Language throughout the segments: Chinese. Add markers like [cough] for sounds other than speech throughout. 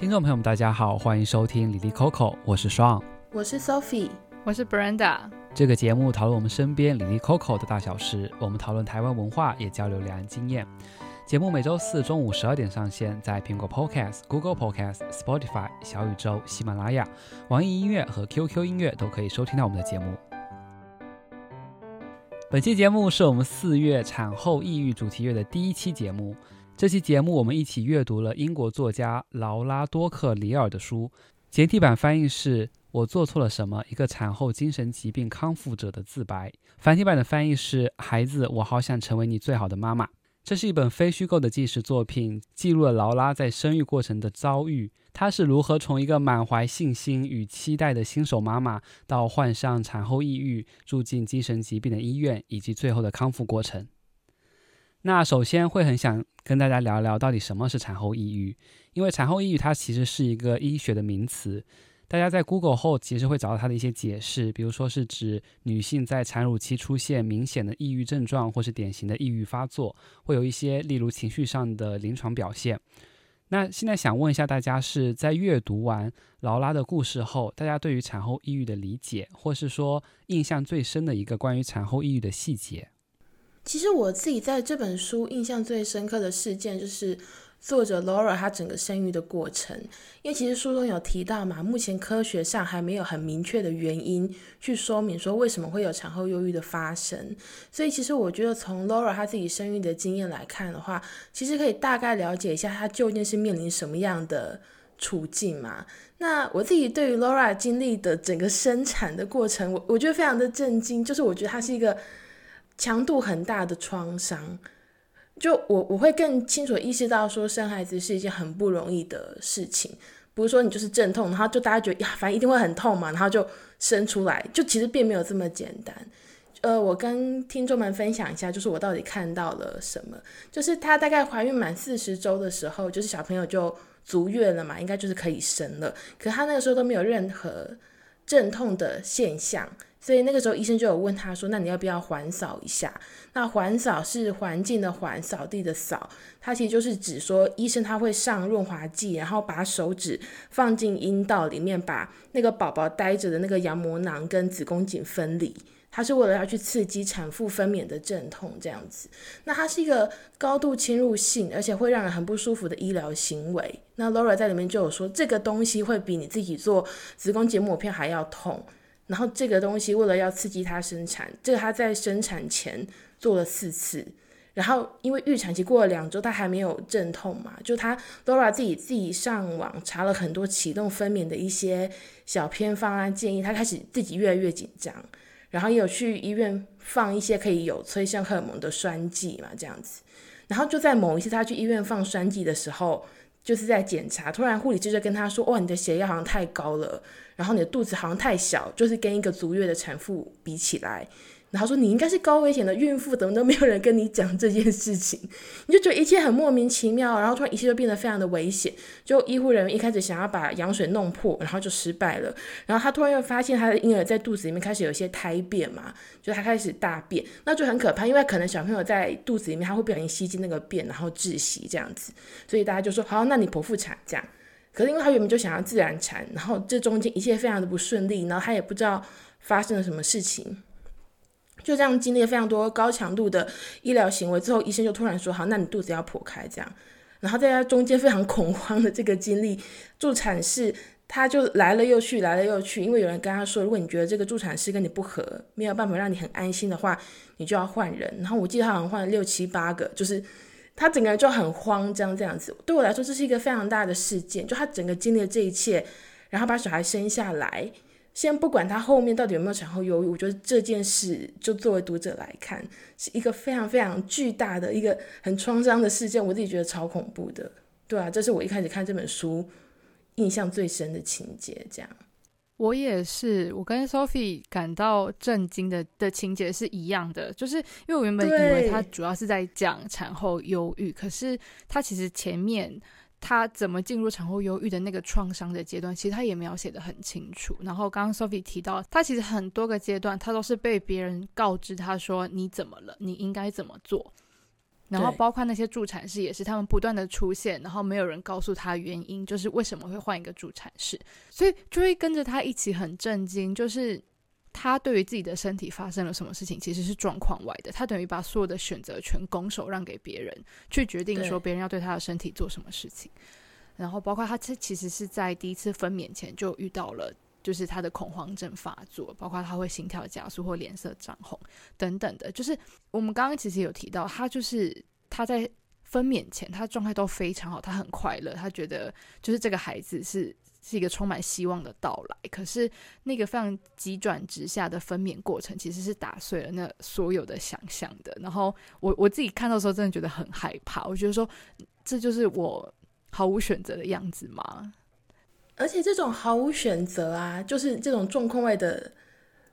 听众朋友们，大家好，欢迎收听李丽 Coco，我是双，我是 Sophie，我是 Brenda。这个节目讨论我们身边李丽 Coco 的大小事，我们讨论台湾文化，也交流两岸经验。节目每周四中午十二点上线，在苹果 Podcast、Google Podcast、Spotify、小宇宙、喜马拉雅、网易音乐和 QQ 音乐都可以收听到我们的节目。本期节目是我们四月产后抑郁主题月的第一期节目。这期节目，我们一起阅读了英国作家劳拉多克里尔的书，简体版翻译是《我做错了什么：一个产后精神疾病康复者的自白》，繁体版的翻译是《孩子，我好想成为你最好的妈妈》。这是一本非虚构的纪实作品，记录了劳拉在生育过程的遭遇，她是如何从一个满怀信心与期待的新手妈妈，到患上产后抑郁、住进精神疾病的医院，以及最后的康复过程。那首先会很想跟大家聊聊到底什么是产后抑郁，因为产后抑郁它其实是一个医学的名词，大家在 Google 后其实会找到它的一些解释，比如说是指女性在产乳期出现明显的抑郁症状，或是典型的抑郁发作，会有一些例如情绪上的临床表现。那现在想问一下大家，是在阅读完劳拉的故事后，大家对于产后抑郁的理解，或是说印象最深的一个关于产后抑郁的细节？其实我自己在这本书印象最深刻的事件，就是作者 Laura 她整个生育的过程。因为其实书中有提到嘛，目前科学上还没有很明确的原因去说明说为什么会有产后忧郁的发生。所以其实我觉得从 Laura 她自己生育的经验来看的话，其实可以大概了解一下她究竟是面临什么样的处境嘛。那我自己对于 Laura 经历的整个生产的过程，我我觉得非常的震惊，就是我觉得她是一个。强度很大的创伤，就我我会更清楚意识到说，生孩子是一件很不容易的事情，不是说你就是阵痛，然后就大家觉得呀，反正一定会很痛嘛，然后就生出来，就其实并没有这么简单。呃，我跟听众们分享一下，就是我到底看到了什么，就是她大概怀孕满四十周的时候，就是小朋友就足月了嘛，应该就是可以生了，可她那个时候都没有任何阵痛的现象。所以那个时候医生就有问他说：“那你要不要环扫一下？”那环扫是环境的环，扫地的扫，它其实就是指说医生他会上润滑剂，然后把手指放进阴道里面，把那个宝宝待着的那个羊膜囊跟子宫颈分离。它是为了要去刺激产妇分娩的阵痛这样子。那它是一个高度侵入性，而且会让人很不舒服的医疗行为。那 Laura 在里面就有说，这个东西会比你自己做子宫颈抹片还要痛。然后这个东西为了要刺激她生产，这个她在生产前做了四次，然后因为预产期过了两周，她还没有阵痛嘛，就她 Lora 自己自己上网查了很多启动分娩的一些小偏方啊建议，她开始自己越来越紧张，然后也有去医院放一些可以有催生荷尔蒙的栓剂嘛，这样子，然后就在某一次她去医院放栓剂的时候。就是在检查，突然护理师就跟他说：“哇，你的血压好像太高了，然后你的肚子好像太小，就是跟一个足月的产妇比起来。”然后说你应该是高危险的孕妇，怎么都没有人跟你讲这件事情？你就觉得一切很莫名其妙，然后突然一切就变得非常的危险。就医护人员一开始想要把羊水弄破，然后就失败了。然后他突然又发现他的婴儿在肚子里面开始有一些胎便嘛，就他开始大便，那就很可怕，因为可能小朋友在肚子里面他会不小心吸进那个便，然后窒息这样子。所以大家就说好，那你剖腹产这样。可是因为他原本就想要自然产，然后这中间一切非常的不顺利，然后他也不知道发生了什么事情。就这样经历了非常多高强度的医疗行为之后，医生就突然说：“好，那你肚子要剖开。”这样，然后在他中间非常恐慌的这个经历，助产士他就来了又去，来了又去，因为有人跟他说：“如果你觉得这个助产士跟你不合，没有办法让你很安心的话，你就要换人。”然后我记得他好像换了六七八个，就是他整个人就很慌张这样子。对我来说，这是一个非常大的事件，就他整个经历了这一切，然后把小孩生下来。先不管他后面到底有没有产后忧郁，我觉得这件事就作为读者来看，是一个非常非常巨大的一个很创伤的事件，我自己觉得超恐怖的。对啊，这是我一开始看这本书印象最深的情节。这样，我也是，我跟 Sophie 感到震惊的的情节是一样的，就是因为我原本以为他主要是在讲产后忧郁，可是他其实前面。他怎么进入产后忧郁的那个创伤的阶段，其实他也描写的很清楚。然后刚刚 Sophie 提到，他其实很多个阶段，他都是被别人告知他说，你怎么了，你应该怎么做。然后包括那些助产士也是，他们不断的出现，然后没有人告诉他原因，就是为什么会换一个助产士，所以就会跟着他一起很震惊，就是他对于自己的身体发生了什么事情，其实是状况外的，他等于把所有的选择权拱手让给别人，去决定说别人要对他的身体做什么事情，然后包括他这其实是在第一次分娩前就遇到了。就是他的恐慌症发作，包括他会心跳加速或脸色涨红等等的。就是我们刚刚其实有提到，他就是他在分娩前，他状态都非常好，他很快乐，他觉得就是这个孩子是是一个充满希望的到来。可是那个非常急转直下的分娩过程，其实是打碎了那所有的想象的。然后我我自己看到的时候，真的觉得很害怕。我觉得说，这就是我毫无选择的样子吗？而且这种毫无选择啊，就是这种重控位的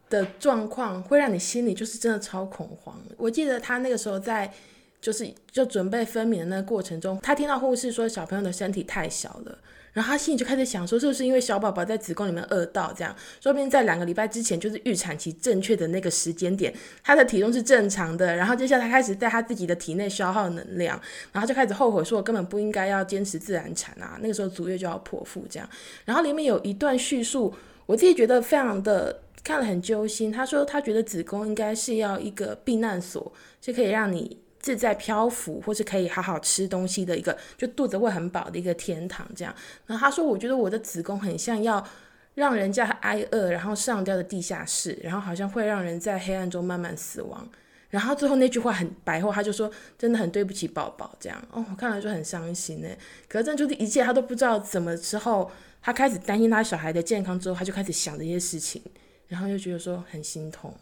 的状况，会让你心里就是真的超恐慌。我记得他那个时候在，就是就准备分娩的那个过程中，他听到护士说小朋友的身体太小了。然后他心里就开始想说，是不是因为小宝宝在子宫里面饿到这样？说不定在两个礼拜之前就是预产期正确的那个时间点，他的体重是正常的。然后接下来他开始在他自己的体内消耗能量，然后就开始后悔说，我根本不应该要坚持自然产啊！那个时候足月就要剖腹这样。然后里面有一段叙述，我自己觉得非常的看了很揪心。他说他觉得子宫应该是要一个避难所，是可以让你。自在漂浮，或是可以好好吃东西的一个，就肚子会很饱的一个天堂，这样。然后他说：“我觉得我的子宫很像要让人家挨饿，然后上吊的地下室，然后好像会让人在黑暗中慢慢死亡。”然后最后那句话很白话，他就说：“真的很对不起宝宝。”这样哦，我看了就很伤心呢。可是这就是一切，他都不知道怎么之后，他开始担心他小孩的健康之后，他就开始想这些事情，然后就觉得说很心痛。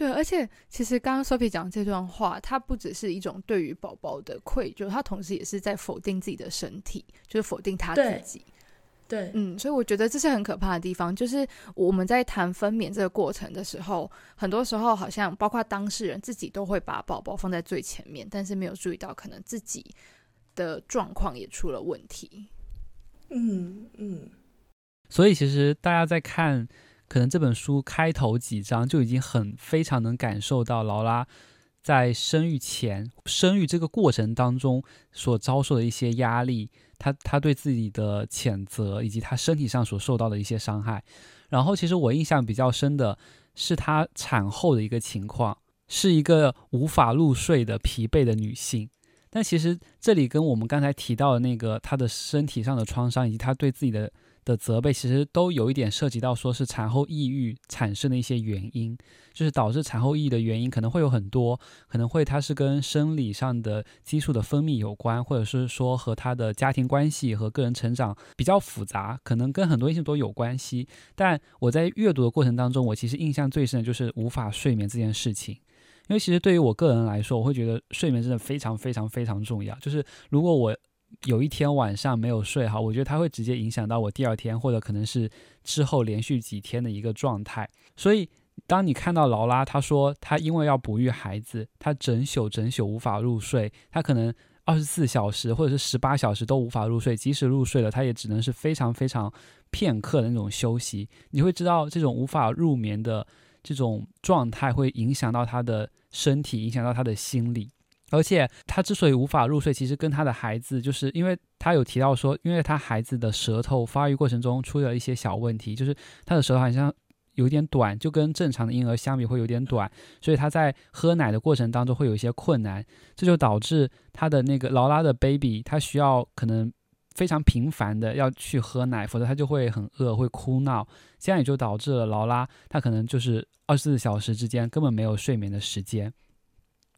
对，而且其实刚刚 Sophie 讲这段话，它不只是一种对于宝宝的愧疚，它同时也是在否定自己的身体，就是否定他自己。对，对嗯，所以我觉得这是很可怕的地方，就是我们在谈分娩这个过程的时候，很多时候好像包括当事人自己都会把宝宝放在最前面，但是没有注意到可能自己的状况也出了问题。嗯嗯，所以其实大家在看。可能这本书开头几章就已经很非常能感受到劳拉在生育前、生育这个过程当中所遭受的一些压力，她她对自己的谴责，以及她身体上所受到的一些伤害。然后，其实我印象比较深的是她产后的一个情况，是一个无法入睡的疲惫的女性。但其实这里跟我们刚才提到的那个她的身体上的创伤，以及她对自己的。的责备其实都有一点涉及到，说是产后抑郁产生的一些原因，就是导致产后抑郁的原因可能会有很多，可能会它是跟生理上的激素的分泌有关，或者是说和他的家庭关系和个人成长比较复杂，可能跟很多因素都有关系。但我在阅读的过程当中，我其实印象最深的就是无法睡眠这件事情，因为其实对于我个人来说，我会觉得睡眠真的非常非常非常重要，就是如果我。有一天晚上没有睡好，我觉得它会直接影响到我第二天或者可能是之后连续几天的一个状态。所以，当你看到劳拉，她说她因为要哺育孩子，她整宿整宿无法入睡，她可能二十四小时或者是十八小时都无法入睡，即使入睡了，她也只能是非常非常片刻的那种休息。你会知道这种无法入眠的这种状态会影响到她的身体，影响到她的心理。而且他之所以无法入睡，其实跟他的孩子，就是因为他有提到说，因为他孩子的舌头发育过程中出了一些小问题，就是他的舌头好像有点短，就跟正常的婴儿相比会有点短，所以他在喝奶的过程当中会有一些困难，这就导致他的那个劳拉的 baby，他需要可能非常频繁的要去喝奶，否则他就会很饿，会哭闹，这样也就导致了劳拉他可能就是二十四小时之间根本没有睡眠的时间。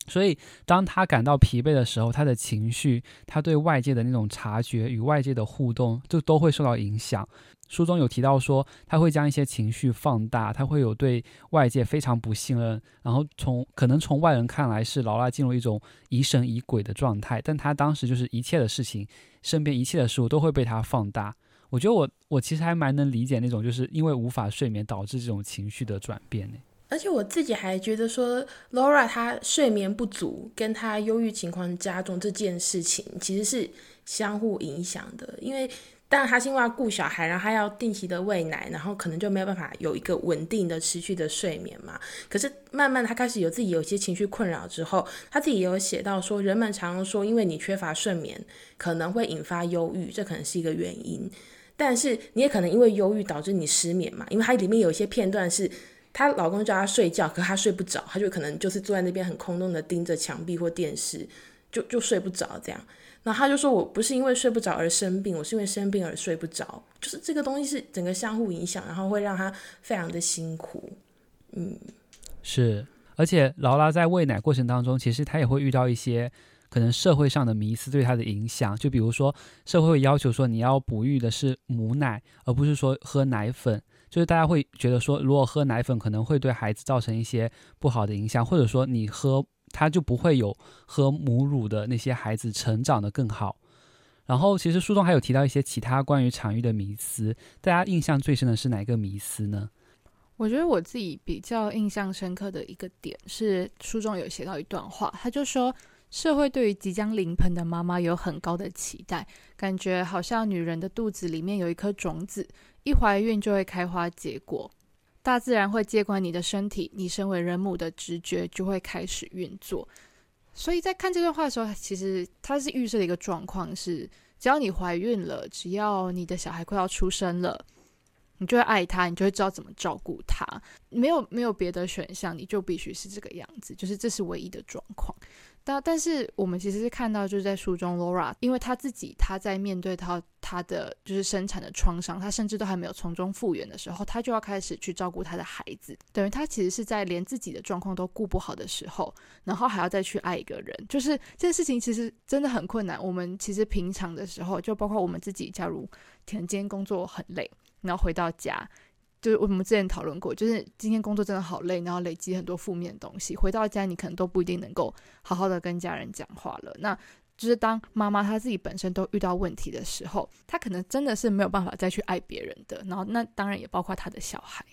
所以，当他感到疲惫的时候，他的情绪，他对外界的那种察觉与外界的互动，就都会受到影响。书中有提到说，他会将一些情绪放大，他会有对外界非常不信任，然后从可能从外人看来是劳拉进入一种疑神疑鬼的状态，但他当时就是一切的事情，身边一切的事物都会被他放大。我觉得我我其实还蛮能理解那种就是因为无法睡眠导致这种情绪的转变呢。而且我自己还觉得说，Laura 她睡眠不足，跟她忧郁情况加重这件事情，其实是相互影响的。因为但他是因为要顾小孩，然后他要定期的喂奶，然后可能就没有办法有一个稳定的、持续的睡眠嘛。可是慢慢他开始有自己有些情绪困扰之后，他自己也有写到说，人们常常说，因为你缺乏睡眠，可能会引发忧郁，这可能是一个原因。但是你也可能因为忧郁导致你失眠嘛，因为它里面有一些片段是她老公叫她睡觉，可她睡不着，她就可能就是坐在那边很空洞的盯着墙壁或电视，就就睡不着这样。然后他就说：“我不是因为睡不着而生病，我是因为生病而睡不着。就是这个东西是整个相互影响，然后会让他非常的辛苦。”嗯，是。而且劳拉在喂奶过程当中，其实她也会遇到一些可能社会上的迷思对她的影响。就比如说，社会会要求说你要哺育的是母奶，而不是说喝奶粉。就是大家会觉得说，如果喝奶粉可能会对孩子造成一些不好的影响，或者说你喝。他就不会有喝母乳的那些孩子成长得更好。然后，其实书中还有提到一些其他关于产育的迷思，大家印象最深的是哪一个迷思呢？我觉得我自己比较印象深刻的一个点是，书中有写到一段话，他就说，社会对于即将临盆的妈妈有很高的期待，感觉好像女人的肚子里面有一颗种子，一怀孕就会开花结果。大自然会接管你的身体，你身为人母的直觉就会开始运作。所以在看这段话的时候，其实它是预设的一个状况是：只要你怀孕了，只要你的小孩快要出生了，你就会爱他，你就会知道怎么照顾他。没有没有别的选项，你就必须是这个样子，就是这是唯一的状况。但但是我们其实是看到，就是在书中，Laura，因为她自己她在面对她她的就是生产的创伤，她甚至都还没有从中复原的时候，她就要开始去照顾她的孩子，等于她其实是在连自己的状况都顾不好的时候，然后还要再去爱一个人，就是这件事情其实真的很困难。我们其实平常的时候，就包括我们自己，假如田间工作很累，然后回到家。就是我们之前讨论过，就是今天工作真的好累，然后累积很多负面的东西，回到家你可能都不一定能够好好的跟家人讲话了。那就是当妈妈她自己本身都遇到问题的时候，她可能真的是没有办法再去爱别人的。然后那当然也包括她的小孩。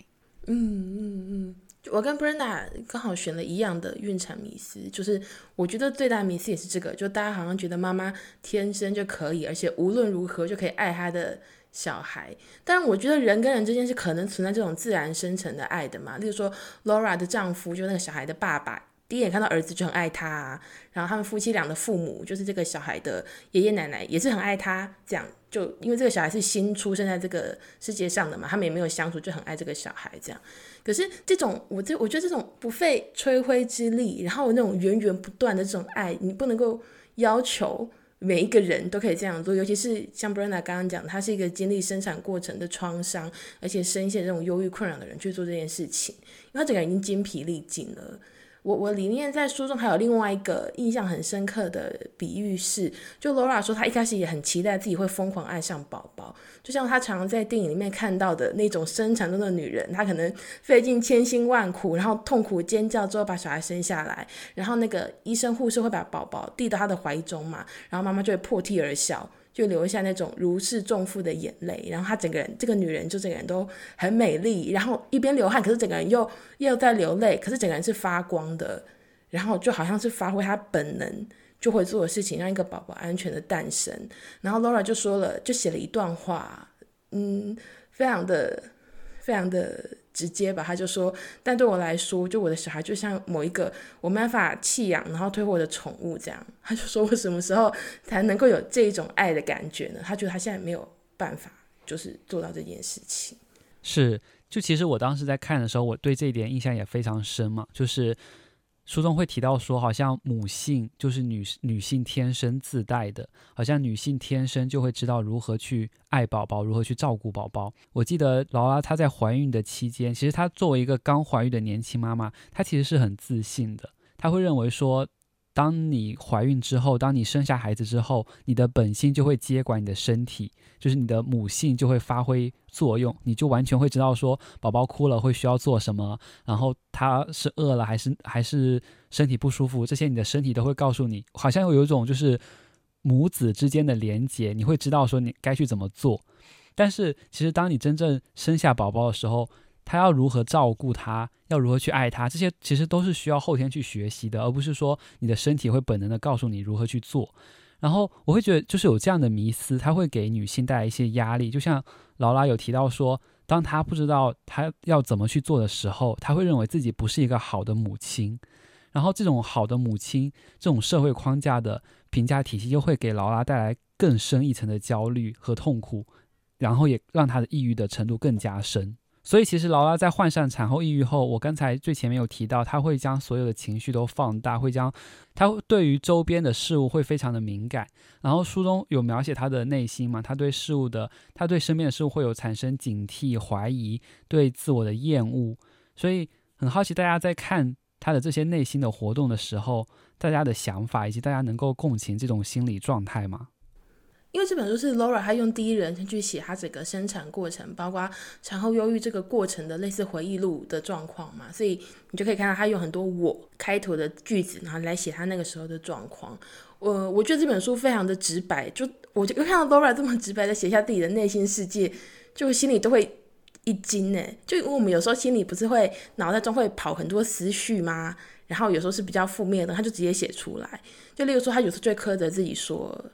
嗯嗯嗯，我跟 Brenda 刚好选了一样的孕产迷思，就是我觉得最大迷思也是这个，就大家好像觉得妈妈天生就可以，而且无论如何就可以爱她的。小孩，但我觉得人跟人之间是可能存在这种自然生成的爱的嘛。例如说，Laura 的丈夫就是那个小孩的爸爸，第一眼看到儿子就很爱他啊。然后他们夫妻俩的父母，就是这个小孩的爷爷奶奶，也是很爱他。这样就因为这个小孩是新出生在这个世界上的嘛，他们也没有相处，就很爱这个小孩。这样，可是这种我这我觉得这种不费吹灰之力，然后那种源源不断的这种爱，你不能够要求。每一个人都可以这样做，尤其是像 Brenda 刚刚讲，他是一个经历生产过程的创伤，而且深陷这种忧郁困扰的人去做这件事情，因为他整个人已经精疲力尽了。我我里面在书中还有另外一个印象很深刻的比喻是，就 Laura 说她一开始也很期待自己会疯狂爱上宝宝，就像她常常在电影里面看到的那种生产中的女人，她可能费尽千辛万苦，然后痛苦尖叫之后把小孩生下来，然后那个医生护士会把宝宝递到她的怀中嘛，然后妈妈就会破涕而笑。就流下那种如释重负的眼泪，然后她整个人，这个女人就整个人都很美丽，然后一边流汗，可是整个人又又在流泪，可是整个人是发光的，然后就好像是发挥她本能就会做的事情，让一个宝宝安全的诞生。然后 Laura 就说了，就写了一段话，嗯，非常的非常的。直接吧，他就说，但对我来说，就我的小孩就像某一个我没办法弃养，然后退货的宠物这样。[laughs] 他就说，我什么时候才能够有这一种爱的感觉呢？他觉得他现在没有办法，就是做到这件事情。是，就其实我当时在看的时候，我对这一点印象也非常深嘛，就是。书中会提到说，好像母性就是女女性天生自带的，好像女性天生就会知道如何去爱宝宝，如何去照顾宝宝。我记得劳拉她在怀孕的期间，其实她作为一个刚怀孕的年轻妈妈，她其实是很自信的，她会认为说。当你怀孕之后，当你生下孩子之后，你的本性就会接管你的身体，就是你的母性就会发挥作用，你就完全会知道说宝宝哭了会需要做什么，然后他是饿了还是还是身体不舒服，这些你的身体都会告诉你，好像有一种就是母子之间的连结，你会知道说你该去怎么做。但是其实当你真正生下宝宝的时候，他要如何照顾他，要如何去爱他，这些其实都是需要后天去学习的，而不是说你的身体会本能的告诉你如何去做。然后我会觉得，就是有这样的迷思，它会给女性带来一些压力。就像劳拉有提到说，当她不知道她要怎么去做的时候，她会认为自己不是一个好的母亲。然后这种好的母亲，这种社会框架的评价体系，又会给劳拉带来更深一层的焦虑和痛苦，然后也让她的抑郁的程度更加深。所以，其实劳拉在患上产后抑郁后，我刚才最前面有提到，她会将所有的情绪都放大，会将她对于周边的事物会非常的敏感。然后书中有描写她的内心嘛，她对事物的，她对身边的事物会有产生警惕、怀疑，对自我的厌恶。所以很好奇，大家在看她的这些内心的活动的时候，大家的想法以及大家能够共情这种心理状态吗？因为这本书是 Laura，她用第一人称去写她整个生产过程，包括产后忧郁这个过程的类似回忆录的状况嘛，所以你就可以看到她用很多“我”开头的句子，然后来写她那个时候的状况。我我觉得这本书非常的直白，就我就看到 Laura 这么直白的写下自己的内心世界，就心里都会一惊呢。就因为我们有时候心里不是会脑袋中会跑很多思绪吗？然后有时候是比较负面的，他就直接写出来。就例如说，他有时候就会苛责自己说。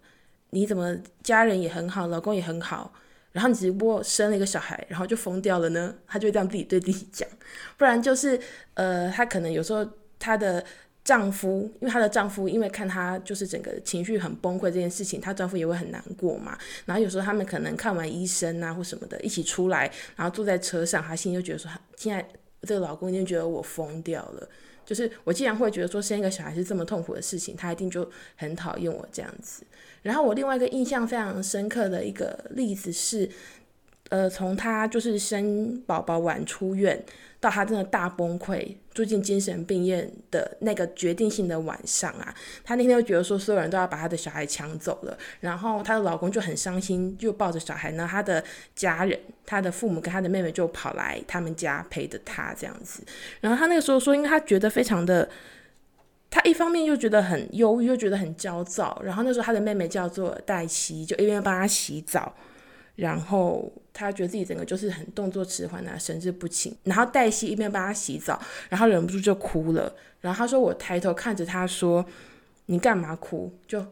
你怎么家人也很好，老公也很好，然后你只不过生了一个小孩，然后就疯掉了呢？她就这样自己对自己讲，不然就是呃，她可能有时候她的丈夫，因为她的丈夫因为看她就是整个情绪很崩溃这件事情，她丈夫也会很难过嘛。然后有时候他们可能看完医生啊或什么的，一起出来，然后坐在车上，她心里就觉得说，现在这个老公已经觉得我疯掉了。就是我既然会觉得说生一个小孩是这么痛苦的事情，他一定就很讨厌我这样子。然后我另外一个印象非常深刻的一个例子是，呃，从他就是生宝宝晚出院，到他真的大崩溃，住进精神病院的那个决定性的晚上啊，他那天就觉得说所有人都要把他的小孩抢走了，然后她的老公就很伤心，就抱着小孩呢，他的家人、他的父母跟他的妹妹就跑来他们家陪着他这样子，然后他那个时候说，因为他觉得非常的。他一方面又觉得很忧郁，又觉得很焦躁。然后那时候他的妹妹叫做黛西，就一边帮他洗澡，然后他觉得自己整个就是很动作迟缓啊，神志不清。然后黛西一边帮他洗澡，然后忍不住就哭了。然后他说：“我抬头看着他说，你干嘛哭？”就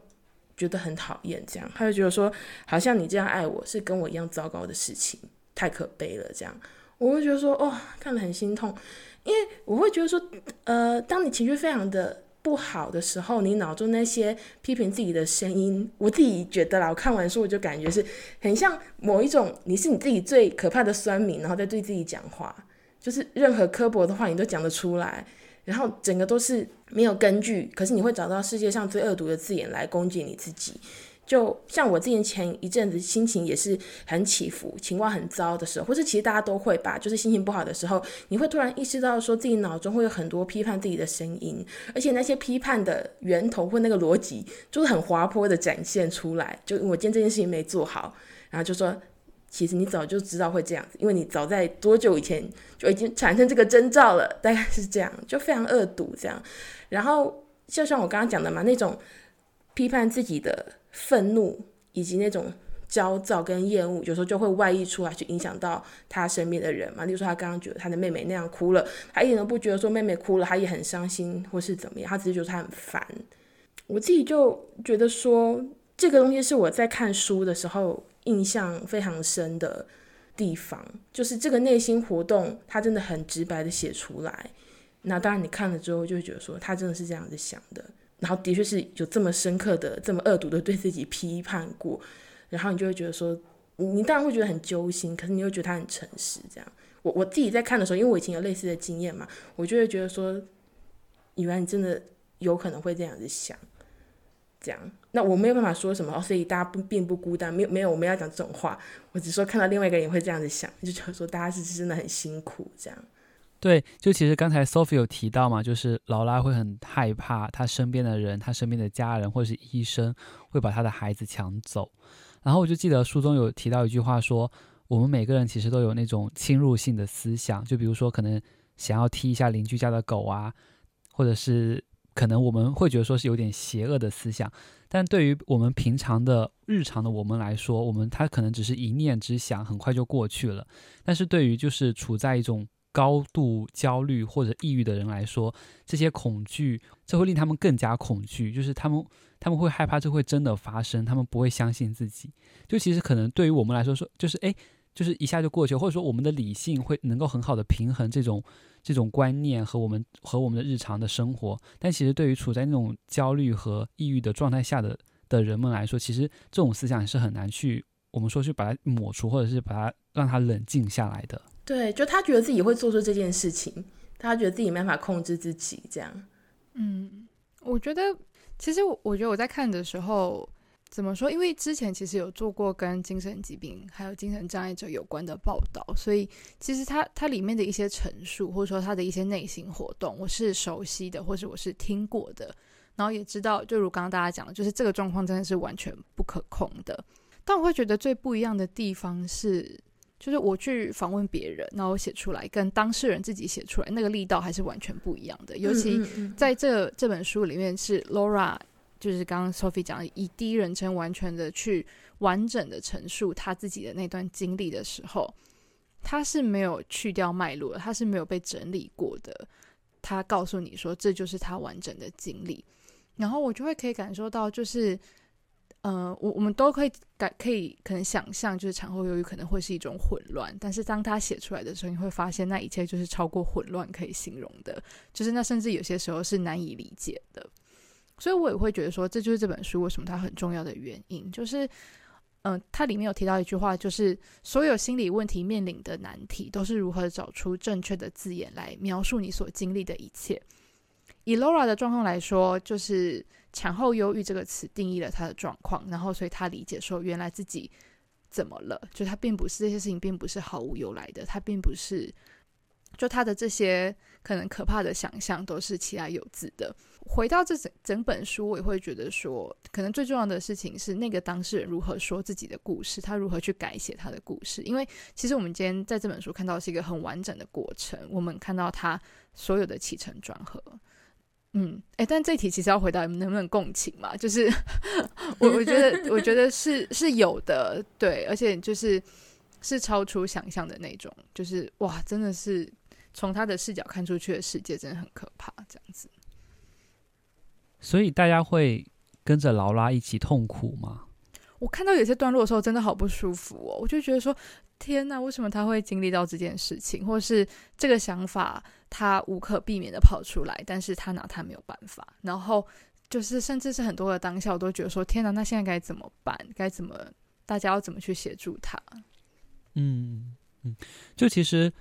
觉得很讨厌这样。他就觉得说，好像你这样爱我是跟我一样糟糕的事情，太可悲了这样。我会觉得说，哦，看得很心痛，因为我会觉得说，呃，当你情绪非常的。不好的时候，你脑中那些批评自己的声音，我自己觉得啦，我看完书我就感觉是很像某一种，你是你自己最可怕的酸民，然后再对自己讲话，就是任何刻薄的话你都讲得出来，然后整个都是没有根据，可是你会找到世界上最恶毒的字眼来攻击你自己。就像我之前前一阵子心情也是很起伏，情况很糟的时候，或是其实大家都会吧，就是心情不好的时候，你会突然意识到说自己脑中会有很多批判自己的声音，而且那些批判的源头或那个逻辑就是很滑坡的展现出来。就我今天这件事情没做好，然后就说其实你早就知道会这样子，因为你早在多久以前就已经产生这个征兆了，大概是这样，就非常恶毒这样。然后就像我刚刚讲的嘛，那种批判自己的。愤怒以及那种焦躁跟厌恶，有时候就会外溢出来，去影响到他身边的人嘛。例如说，他刚刚觉得他的妹妹那样哭了，他一点都不觉得说妹妹哭了，他也很伤心或是怎么样，他只是觉得他很烦。我自己就觉得说，这个东西是我在看书的时候印象非常深的地方，就是这个内心活动，他真的很直白的写出来。那当然，你看了之后就会觉得说，他真的是这样子想的。然后的确是有这么深刻的、这么恶毒的对自己批判过，然后你就会觉得说，你当然会觉得很揪心，可是你又觉得他很诚实。这样，我我自己在看的时候，因为我以前有类似的经验嘛，我就会觉得说，原来你真的有可能会这样子想，这样。那我没有办法说什么哦，所以大家不并不孤单，没有没有我们要讲这种话，我只说看到另外一个人也会这样子想，就觉得说大家是真的很辛苦这样。对，就其实刚才 Sophie 有提到嘛，就是劳拉会很害怕她身边的人，她身边的家人或者是医生会把她的孩子抢走。然后我就记得书中有提到一句话说，我们每个人其实都有那种侵入性的思想，就比如说可能想要踢一下邻居家的狗啊，或者是可能我们会觉得说是有点邪恶的思想，但对于我们平常的日常的我们来说，我们他可能只是一念之想，很快就过去了。但是对于就是处在一种高度焦虑或者抑郁的人来说，这些恐惧，这会令他们更加恐惧。就是他们，他们会害怕这会真的发生，他们不会相信自己。就其实可能对于我们来说，说就是哎，就是一下就过去，或者说我们的理性会能够很好的平衡这种这种观念和我们和我们的日常的生活。但其实对于处在那种焦虑和抑郁的状态下的的人们来说，其实这种思想是很难去我们说去把它抹除，或者是把它让它冷静下来的。对，就他觉得自己会做出这件事情，他觉得自己没办法控制自己，这样。嗯，我觉得其实我我觉得我在看的时候怎么说？因为之前其实有做过跟精神疾病还有精神障碍者有关的报道，所以其实它它里面的一些陈述或者说他的一些内心活动，我是熟悉的，或者我是听过的，然后也知道，就如刚刚大家讲的，就是这个状况真的是完全不可控的。但我会觉得最不一样的地方是。就是我去访问别人，然后我写出来，跟当事人自己写出来，那个力道还是完全不一样的。尤其在这这本书里面，是 Laura，就是刚刚 Sophie 讲的，以第一人称完全的去完整的陈述他自己的那段经历的时候，他是没有去掉脉络的，他是没有被整理过的。他告诉你说，这就是他完整的经历，然后我就会可以感受到，就是。呃，我我们都可以感可以可能想象，就是产后忧郁可能会是一种混乱，但是当他写出来的时候，你会发现那一切就是超过混乱可以形容的，就是那甚至有些时候是难以理解的。所以我也会觉得说，这就是这本书为什么它很重要的原因，就是，嗯、它里面有提到一句话，就是所有心理问题面临的难题，都是如何找出正确的字眼来描述你所经历的一切。以 Laura 的状况来说，就是。产后忧郁这个词定义了他的状况，然后所以他理解说，原来自己怎么了？就他并不是这些事情，并不是毫无由来的，他并不是，就他的这些可能可怕的想象都是其来有自的。回到这整整本书，我也会觉得说，可能最重要的事情是那个当事人如何说自己的故事，他如何去改写他的故事。因为其实我们今天在这本书看到是一个很完整的过程，我们看到他所有的起承转合。嗯，哎，但这题其实要回答能不能共情嘛？就是 [laughs] 我我觉得我觉得是是有的，对，而且就是是超出想象的那种，就是哇，真的是从他的视角看出去的世界真的很可怕，这样子。所以大家会跟着劳拉一起痛苦吗？我看到有些段落的时候，真的好不舒服哦，我就觉得说。天呐，为什么他会经历到这件事情，或是这个想法他无可避免的跑出来，但是他拿他没有办法。然后就是，甚至是很多的当下，我都觉得说，天呐，那现在该怎么办？该怎么？大家要怎么去协助他？嗯嗯，就其实。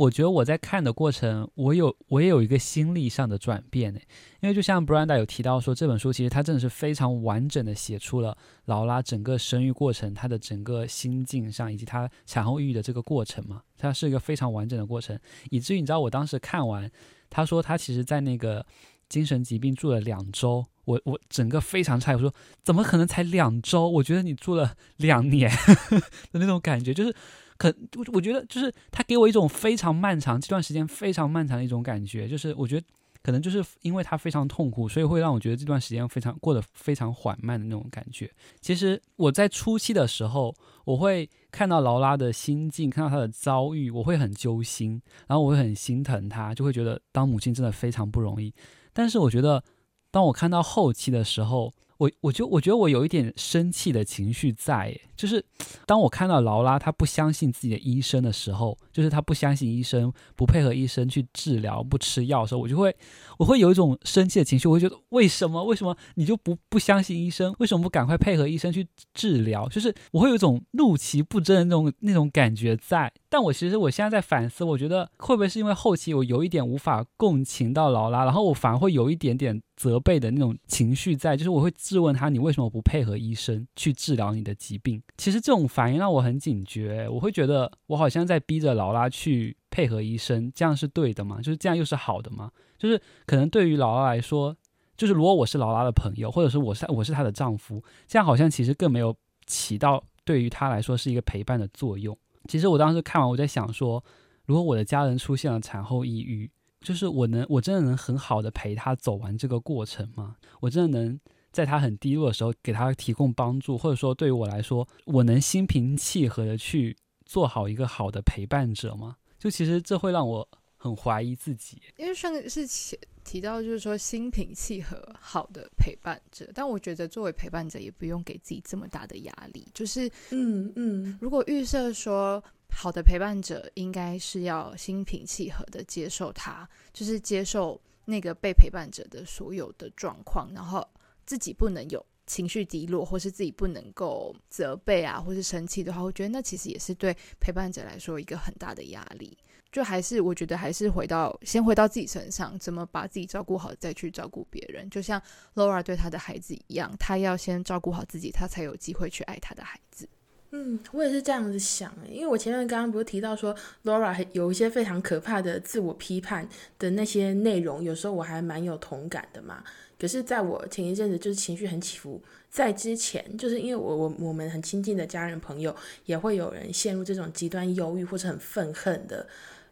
我觉得我在看的过程，我有我也有一个心理上的转变呢，因为就像 Brenda 有提到说，这本书其实它真的是非常完整的写出了劳拉整个生育过程，她的整个心境上，以及她产后抑郁的这个过程嘛，它是一个非常完整的过程，以至于你知道我当时看完，他说他其实在那个精神疾病住了两周，我我整个非常差，我说怎么可能才两周？我觉得你住了两年 [laughs] 的那种感觉，就是。可我我觉得就是他给我一种非常漫长这段时间非常漫长的一种感觉，就是我觉得可能就是因为他非常痛苦，所以会让我觉得这段时间非常过得非常缓慢的那种感觉。其实我在初期的时候，我会看到劳拉的心境，看到她的遭遇，我会很揪心，然后我会很心疼她，就会觉得当母亲真的非常不容易。但是我觉得当我看到后期的时候，我我就我觉得我有一点生气的情绪在，就是当我看到劳拉她不相信自己的医生的时候，就是她不相信医生，不配合医生去治疗，不吃药的时候，我就会我会有一种生气的情绪，我会觉得为什么为什么你就不不相信医生，为什么不赶快配合医生去治疗？就是我会有一种怒其不争的那种那种感觉在。但我其实我现在在反思，我觉得会不会是因为后期我有一点无法共情到劳拉，然后我反而会有一点点责备的那种情绪在，就是我会。质问他，你为什么不配合医生去治疗你的疾病？其实这种反应让我很警觉，我会觉得我好像在逼着劳拉去配合医生，这样是对的吗？就是这样又是好的吗？就是可能对于劳拉来说，就是如果我是劳拉的朋友，或者是我是我是她的丈夫，这样好像其实更没有起到对于她来说是一个陪伴的作用。其实我当时看完，我在想说，如果我的家人出现了产后抑郁，就是我能我真的能很好的陪他走完这个过程吗？我真的能？在他很低落的时候，给他提供帮助，或者说对于我来说，我能心平气和的去做好一个好的陪伴者吗？就其实这会让我很怀疑自己，因为上个是提提到就是说心平气和好的陪伴者，但我觉得作为陪伴者也不用给自己这么大的压力，就是嗯嗯，如果预设说好的陪伴者应该是要心平气和的接受他，就是接受那个被陪伴者的所有的状况，然后自己不能有情绪低落，或是自己不能够责备啊，或是生气的话，我觉得那其实也是对陪伴者来说一个很大的压力。就还是我觉得还是回到先回到自己身上，怎么把自己照顾好，再去照顾别人。就像 Laura 对她的孩子一样，她要先照顾好自己，她才有机会去爱她的孩子。嗯，我也是这样子想，因为我前面刚刚不是提到说 Laura 有一些非常可怕的自我批判的那些内容，有时候我还蛮有同感的嘛。可是在我前一阵子就是情绪很起伏，在之前就是因为我我我们很亲近的家人朋友也会有人陷入这种极端忧郁或者很愤恨的。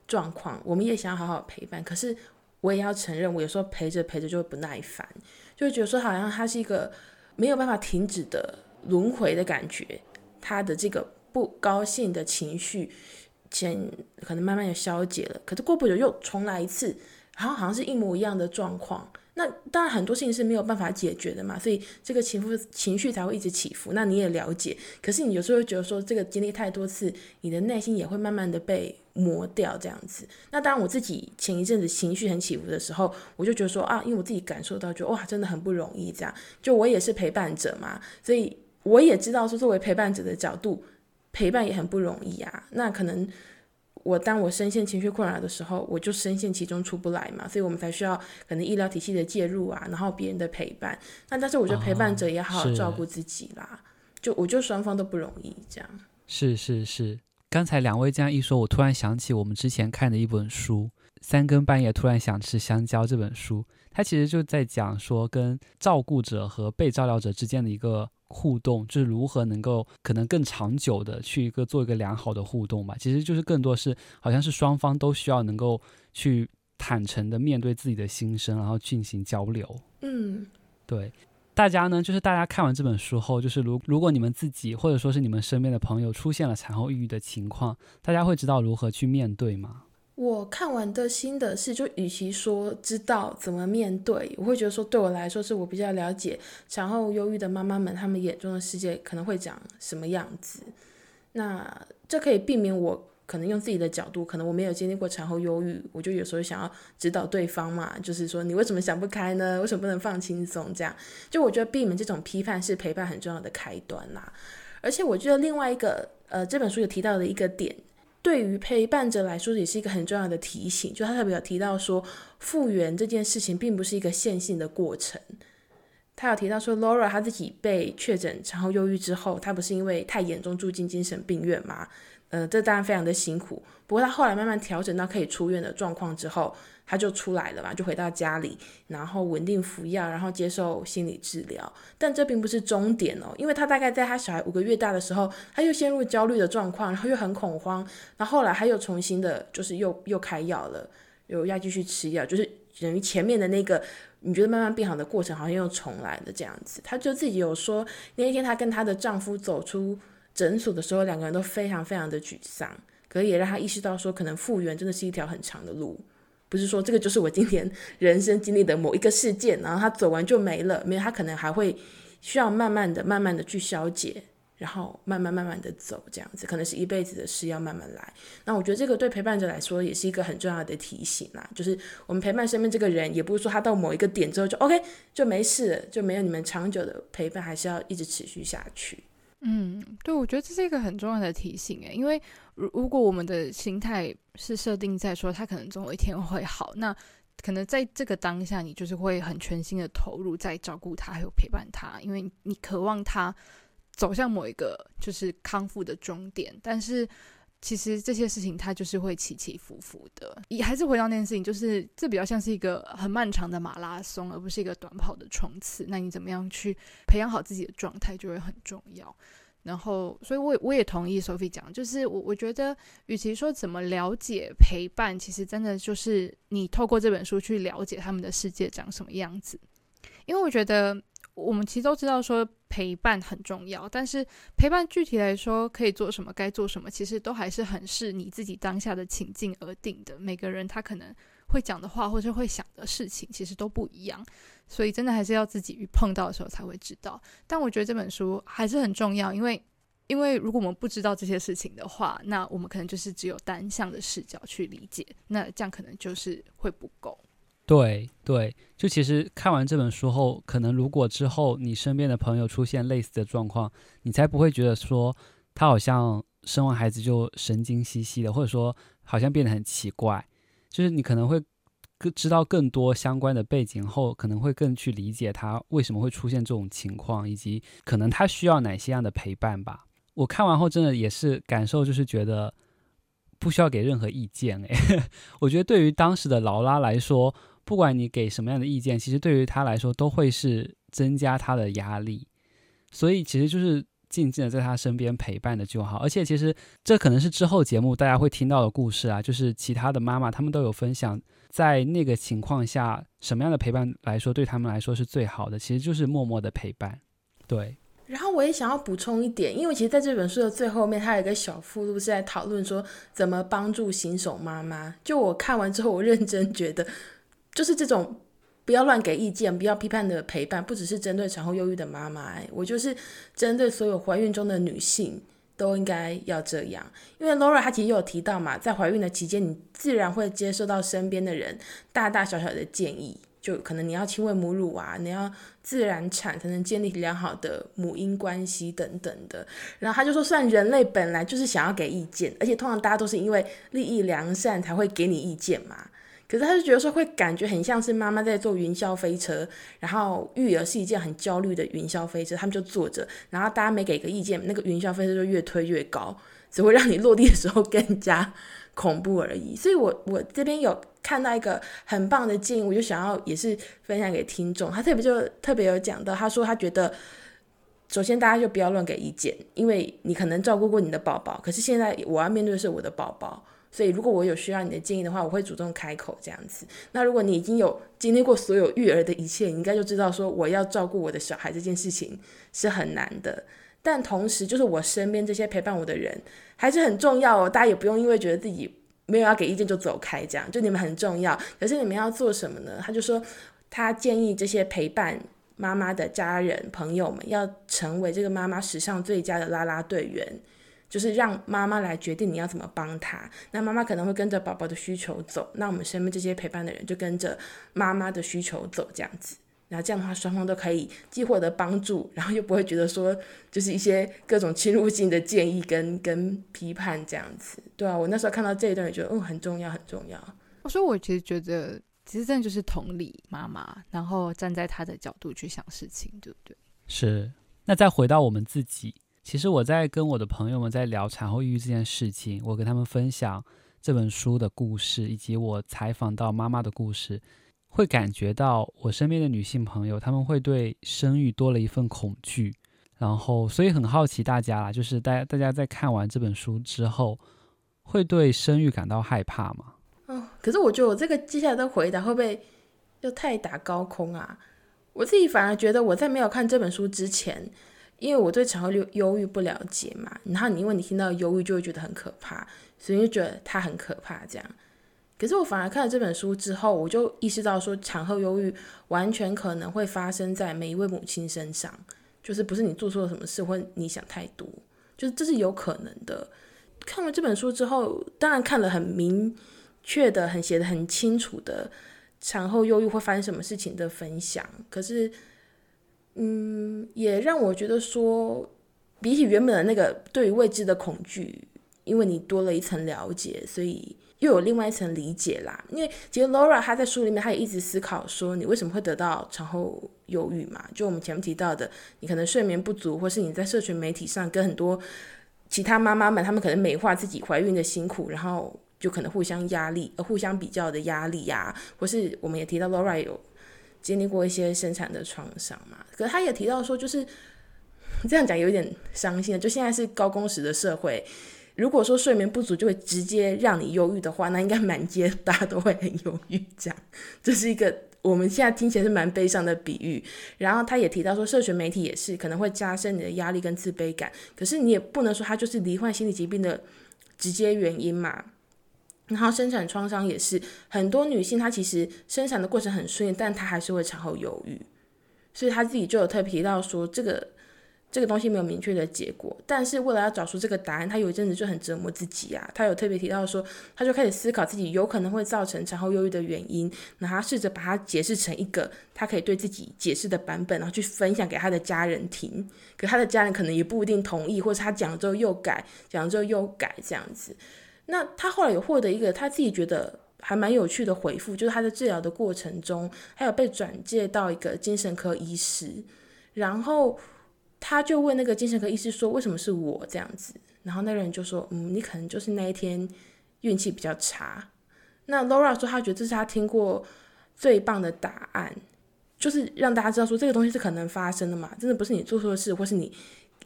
状况，我们也想要好好陪伴，可是我也要承认，我有时候陪着陪着就会不耐烦，就觉得说好像他是一个没有办法停止的轮回的感觉，他的这个不高兴的情绪，先可能慢慢的消解了，可是过不久又重来一次，然后好像是一模一样的状况。那当然很多事情是没有办法解决的嘛，所以这个情绪情绪才会一直起伏。那你也了解，可是你有时候会觉得说，这个经历太多次，你的内心也会慢慢的被磨掉这样子。那当然我自己前一阵子情绪很起伏的时候，我就觉得说啊，因为我自己感受到，就哇，真的很不容易这样。就我也是陪伴者嘛，所以我也知道说，作为陪伴者的角度，陪伴也很不容易啊。那可能。我当我深陷情绪困扰的时候，我就深陷其中出不来嘛，所以我们才需要可能医疗体系的介入啊，然后别人的陪伴。那但是我觉得陪伴者也好好照顾自己啦，哦、就我觉得双方都不容易这样。是是是，刚才两位这样一说，我突然想起我们之前看的一本书《三更半夜突然想吃香蕉》这本书，它其实就在讲说跟照顾者和被照料者之间的一个。互动就是如何能够可能更长久的去一个做一个良好的互动吧，其实就是更多是好像是双方都需要能够去坦诚的面对自己的心声，然后进行交流。嗯，对，大家呢，就是大家看完这本书后，就是如如果你们自己或者说是你们身边的朋友出现了产后抑郁的情况，大家会知道如何去面对吗？我看完的心得是，就与其说知道怎么面对，我会觉得说，对我来说，是我比较了解产后忧郁的妈妈们，她们眼中的世界可能会长什么样子。那这可以避免我可能用自己的角度，可能我没有经历过产后忧郁，我就有时候想要指导对方嘛，就是说你为什么想不开呢？为什么不能放轻松？这样，就我觉得避免这种批判是陪伴很重要的开端啦。而且我觉得另外一个，呃，这本书有提到的一个点。对于陪伴者来说，也是一个很重要的提醒。就他特别提到说，复原这件事情并不是一个线性的过程。他有提到说，Laura 他自己被确诊产后忧郁之后，他不是因为太严重住进精神病院吗？呃，这当然非常的辛苦。不过他后来慢慢调整到可以出院的状况之后，他就出来了嘛，就回到家里，然后稳定服药，然后接受心理治疗。但这并不是终点哦，因为他大概在他小孩五个月大的时候，他又陷入焦虑的状况，然后又很恐慌，然后来他又重新的，就是又又开药了，有要继续吃药，就是等于前面的那个你觉得慢慢变好的过程，好像又重来了这样子。她就自己有说，那一天她跟她的丈夫走出诊所的时候，两个人都非常非常的沮丧，可是也让他意识到说，可能复原真的是一条很长的路。不是说这个就是我今天 [laughs] 人生经历的某一个事件，然后他走完就没了，没有，他可能还会需要慢慢的、慢慢的去消解，然后慢慢、慢慢的走，这样子可能是一辈子的事，要慢慢来。那我觉得这个对陪伴者来说也是一个很重要的提醒啦，就是我们陪伴身边这个人，也不是说他到某一个点之后就 OK 就没事了，就没有你们长久的陪伴，还是要一直持续下去。嗯，对，我觉得这是一个很重要的提醒诶，因为如如果我们的心态是设定在说他可能总有一天会好，那可能在这个当下，你就是会很全心的投入在照顾他还有陪伴他，因为你渴望他走向某一个就是康复的终点，但是。其实这些事情它就是会起起伏伏的，也还是回到那件事情，就是这比较像是一个很漫长的马拉松，而不是一个短跑的冲刺。那你怎么样去培养好自己的状态就会很重要。然后，所以我也我也同意 Sophie 讲，就是我我觉得，与其说怎么了解陪伴，其实真的就是你透过这本书去了解他们的世界长什么样子。因为我觉得我们其实都知道说。陪伴很重要，但是陪伴具体来说可以做什么，该做什么，其实都还是很视你自己当下的情境而定的。每个人他可能会讲的话或者会想的事情其实都不一样，所以真的还是要自己碰到的时候才会知道。但我觉得这本书还是很重要，因为因为如果我们不知道这些事情的话，那我们可能就是只有单向的视角去理解，那这样可能就是会不够。对对，就其实看完这本书后，可能如果之后你身边的朋友出现类似的状况，你才不会觉得说他好像生完孩子就神经兮兮的，或者说好像变得很奇怪。就是你可能会更知道更多相关的背景后，可能会更去理解他为什么会出现这种情况，以及可能他需要哪些样的陪伴吧。我看完后真的也是感受，就是觉得不需要给任何意见。诶，[laughs] 我觉得对于当时的劳拉来说。不管你给什么样的意见，其实对于他来说都会是增加他的压力，所以其实就是静静的在他身边陪伴的就好。而且其实这可能是之后节目大家会听到的故事啊，就是其他的妈妈他们都有分享，在那个情况下什么样的陪伴来说对他们来说是最好的，其实就是默默的陪伴。对。然后我也想要补充一点，因为其实在这本书的最后面，它有一个小附录是在讨论说怎么帮助新手妈妈。就我看完之后，我认真觉得。就是这种不要乱给意见、不要批判的陪伴，不只是针对产后忧郁的妈妈，我就是针对所有怀孕中的女性都应该要这样。因为 Laura 她其实有提到嘛，在怀孕的期间，你自然会接受到身边的人大大小小的建议，就可能你要亲喂母乳啊，你要自然产才能建立良好的母婴关系等等的。然后她就说，虽然人类本来就是想要给意见，而且通常大家都是因为利益良善才会给你意见嘛。可是他就觉得说，会感觉很像是妈妈在坐云霄飞车，然后育儿是一件很焦虑的云霄飞车，他们就坐着，然后大家没给个意见，那个云霄飞车就越推越高，只会让你落地的时候更加恐怖而已。所以我我这边有看到一个很棒的建议，我就想要也是分享给听众。他特别就特别有讲到，他说他觉得，首先大家就不要乱给意见，因为你可能照顾过你的宝宝，可是现在我要面对的是我的宝宝。所以，如果我有需要你的建议的话，我会主动开口这样子。那如果你已经有经历过所有育儿的一切，你应该就知道说，我要照顾我的小孩这件事情是很难的。但同时，就是我身边这些陪伴我的人还是很重要哦。大家也不用因为觉得自己没有要给意见就走开，这样就你们很重要。可是你们要做什么呢？他就说，他建议这些陪伴妈妈的家人朋友们要成为这个妈妈史上最佳的拉拉队员。就是让妈妈来决定你要怎么帮他，那妈妈可能会跟着宝宝的需求走，那我们身边这些陪伴的人就跟着妈妈的需求走，这样子，然后这样的话双方都可以既获得帮助，然后又不会觉得说就是一些各种侵入性的建议跟跟批判这样子，对啊，我那时候看到这一段也觉得，嗯，很重要很重要。所以我其实觉得，其实真的就是同理妈妈，然后站在她的角度去想事情，对不对？是。那再回到我们自己。其实我在跟我的朋友们在聊产后抑郁这件事情，我跟他们分享这本书的故事，以及我采访到妈妈的故事，会感觉到我身边的女性朋友，她们会对生育多了一份恐惧，然后所以很好奇大家啦，就是大家大家在看完这本书之后，会对生育感到害怕吗？哦，可是我觉得我这个接下来的回答会不会又太打高空啊？我自己反而觉得我在没有看这本书之前。因为我对产后忧忧郁不了解嘛，然后你因为你听到忧郁就会觉得很可怕，所以就觉得它很可怕这样。可是我反而看了这本书之后，我就意识到说，产后忧郁完全可能会发生在每一位母亲身上，就是不是你做错了什么事或你想太多，就是这是有可能的。看完这本书之后，当然看了很明确的、很写的很清楚的产后忧郁会发生什么事情的分享，可是。嗯，也让我觉得说，比起原本的那个对于未知的恐惧，因为你多了一层了解，所以又有另外一层理解啦。因为其实 Laura 她在书里面，她也一直思考说，你为什么会得到产后忧郁嘛？就我们前面提到的，你可能睡眠不足，或是你在社群媒体上跟很多其他妈妈们，她们可能美化自己怀孕的辛苦，然后就可能互相压力，呃，互相比较的压力呀，或是我们也提到 Laura 有。经历过一些生产的创伤嘛，可是他也提到说，就是 [laughs] 这样讲有点伤心。就现在是高工时的社会，如果说睡眠不足就会直接让你忧郁的话，那应该满街大家都会很忧郁。这样，[laughs] 这是一个我们现在听起来是蛮悲伤的比喻。然后他也提到说，社群媒体也是可能会加深你的压力跟自卑感。可是你也不能说它就是罹患心理疾病的直接原因嘛。然后生产创伤也是很多女性，她其实生产的过程很顺利，但她还是会产后忧郁，所以她自己就有特别提到说，这个这个东西没有明确的结果，但是为了要找出这个答案，她有一阵子就很折磨自己啊。她有特别提到说，她就开始思考自己有可能会造成产后忧郁的原因，然后试着把它解释成一个她可以对自己解释的版本，然后去分享给她的家人听。可她的家人可能也不一定同意，或者她讲了之后又改，讲了之后又改这样子。那他后来有获得一个他自己觉得还蛮有趣的回复，就是他在治疗的过程中，还有被转介到一个精神科医师，然后他就问那个精神科医师说：“为什么是我这样子？”然后那个人就说：“嗯，你可能就是那一天运气比较差。”那 Laura 说：“他觉得这是他听过最棒的答案，就是让大家知道说这个东西是可能发生的嘛，真的不是你做错事，或是你。”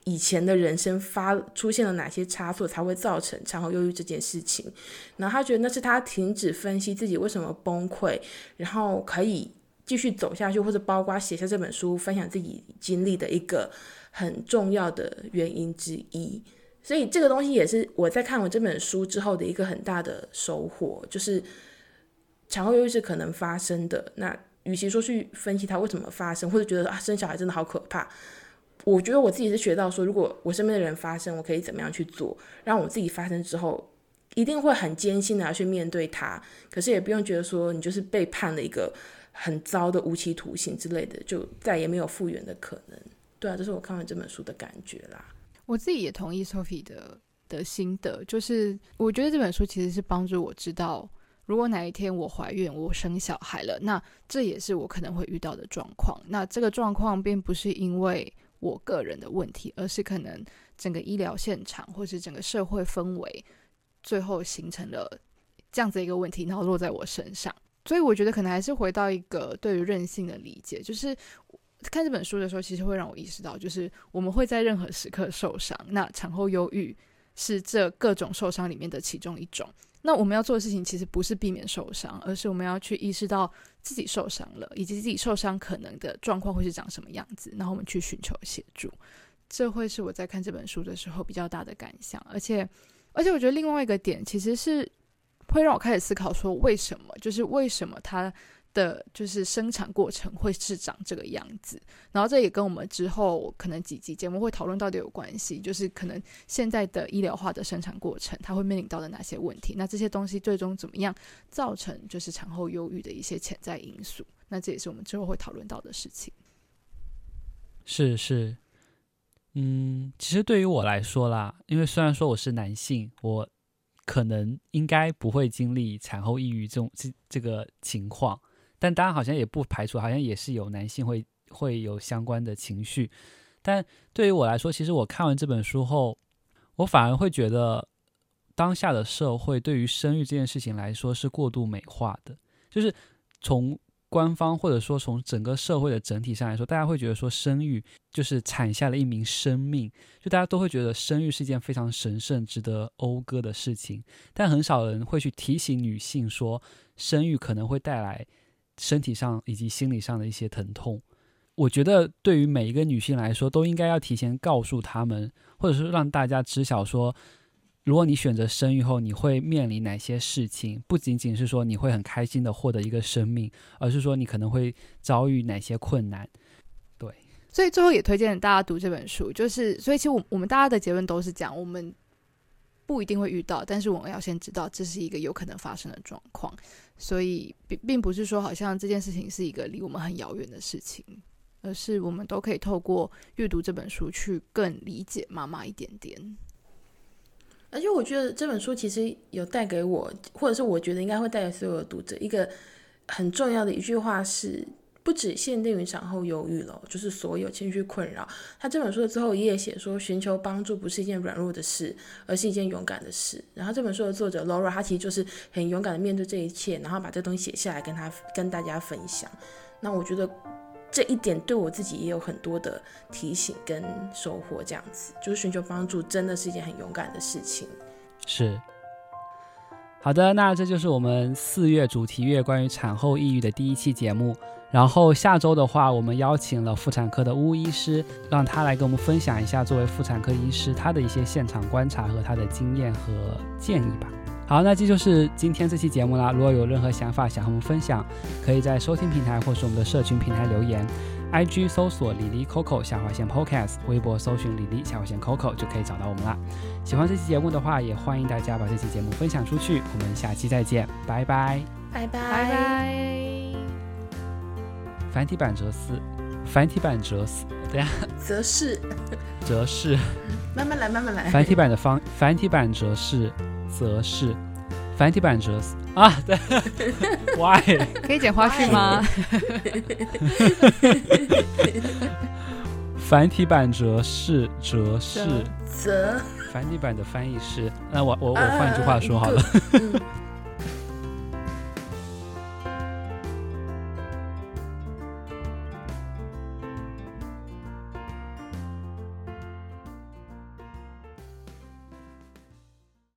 以前的人生发出现了哪些差错，才会造成产后忧郁这件事情？然后他觉得那是他停止分析自己为什么崩溃，然后可以继续走下去，或者包括写下这本书分享自己经历的一个很重要的原因之一。所以这个东西也是我在看完这本书之后的一个很大的收获，就是产后忧郁是可能发生的。那与其说去分析它为什么发生，或者觉得啊生小孩真的好可怕。我觉得我自己是学到说，如果我身边的人发生，我可以怎么样去做，让我自己发生之后，一定会很艰辛的去面对它。可是也不用觉得说你就是被判了一个很糟的无期徒刑之类的，就再也没有复原的可能。对啊，这是我看完这本书的感觉啦。我自己也同意 Sophie 的的心得，就是我觉得这本书其实是帮助我知道，如果哪一天我怀孕，我生小孩了，那这也是我可能会遇到的状况。那这个状况并不是因为我个人的问题，而是可能整个医疗现场或是整个社会氛围，最后形成了这样子一个问题，然后落在我身上。所以我觉得可能还是回到一个对于韧性的理解，就是看这本书的时候，其实会让我意识到，就是我们会在任何时刻受伤。那产后忧郁是这各种受伤里面的其中一种。那我们要做的事情其实不是避免受伤，而是我们要去意识到自己受伤了，以及自己受伤可能的状况会是长什么样子，然后我们去寻求协助。这会是我在看这本书的时候比较大的感想。而且，而且我觉得另外一个点其实是会让我开始思考说，为什么？就是为什么他。的就是生产过程会是长这个样子，然后这也跟我们之后可能几集节目会讨论到的有关系，就是可能现在的医疗化的生产过程，它会面临到的哪些问题？那这些东西最终怎么样造成就是产后忧郁的一些潜在因素？那这也是我们之后会讨论到的事情。是是，嗯，其实对于我来说啦，因为虽然说我是男性，我可能应该不会经历产后抑郁这种这这个情况。但当然，好像也不排除，好像也是有男性会会有相关的情绪。但对于我来说，其实我看完这本书后，我反而会觉得，当下的社会对于生育这件事情来说是过度美化的。就是从官方或者说从整个社会的整体上来说，大家会觉得说生育就是产下了一名生命，就大家都会觉得生育是一件非常神圣、值得讴歌的事情。但很少人会去提醒女性说，生育可能会带来。身体上以及心理上的一些疼痛，我觉得对于每一个女性来说，都应该要提前告诉她们，或者是让大家知晓说，如果你选择生育后，你会面临哪些事情，不仅仅是说你会很开心的获得一个生命，而是说你可能会遭遇哪些困难。对，所以最后也推荐大家读这本书，就是所以其实我我们大家的结论都是讲我们。不一定会遇到，但是我们要先知道这是一个有可能发生的状况，所以并并不是说好像这件事情是一个离我们很遥远的事情，而是我们都可以透过阅读这本书去更理解妈妈一点点。而且我觉得这本书其实有带给我，或者是我觉得应该会带给所有的读者一个很重要的一句话是。不只限定于产后忧郁了，就是所有情绪困扰。他这本书的最后一页写说，寻求帮助不是一件软弱的事，而是一件勇敢的事。然后这本书的作者 Laura，他其实就是很勇敢的面对这一切，然后把这东西写下来跟他跟大家分享。那我觉得这一点对我自己也有很多的提醒跟收获。这样子，就是寻求帮助真的是一件很勇敢的事情。是。好的，那这就是我们四月主题月关于产后抑郁的第一期节目。然后下周的话，我们邀请了妇产科的巫医师，让他来跟我们分享一下作为妇产科医师他的一些现场观察和他的经验和建议吧。好，那这就是今天这期节目啦。如果有任何想法想和我们分享，可以在收听平台或是我们的社群平台留言。IG 搜索李黎 Coco 下划线 Podcast，微博搜寻李黎下划线 Coco 就可以找到我们啦。喜欢这期节目的话，也欢迎大家把这期节目分享出去。我们下期再见，拜拜，拜拜，拜拜。繁体版哲思，繁体版哲思，等下，则是，[laughs] 则是，慢慢来，慢慢来。繁体版的方，繁体版哲是，则是。繁体版哲思啊，对，[laughs] Why？可以剪花絮吗？[laughs] 繁体版哲是哲是则，繁体版的翻译是，那我我我换一句话说好了。